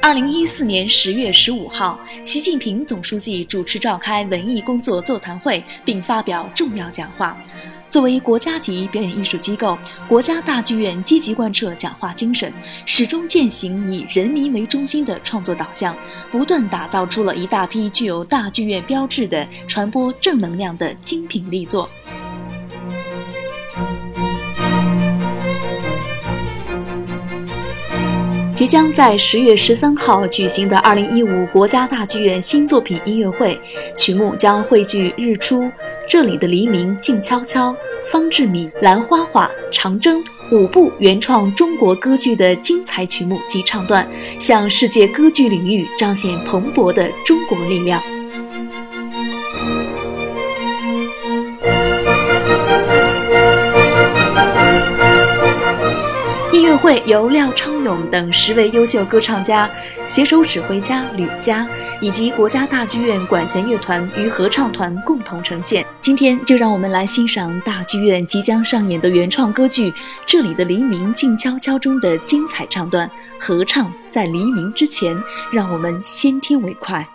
二零一四年十月十五号，习近平总书记主持召开文艺工作座谈会，并发表重要讲话。作为国家级表演艺术机构，国家大剧院积极贯彻讲话精神，始终践行以人民为中心的创作导向，不断打造出了一大批具有大剧院标志的传播正能量的精品力作。即将在十月十三号举行的二零一五国家大剧院新作品音乐会，曲目将汇聚《日出》《这里的黎明静悄悄》《方志敏》《兰花花》《长征》五部原创中国歌剧的精彩曲目及唱段，向世界歌剧领域彰显蓬勃的中国力量。会由廖昌永等十位优秀歌唱家、携手指挥家吕嘉以及国家大剧院管弦乐团与合唱团共同呈现。今天就让我们来欣赏大剧院即将上演的原创歌剧《这里的黎明静悄悄》中的精彩唱段，合唱在黎明之前，让我们先听为快。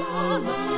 la la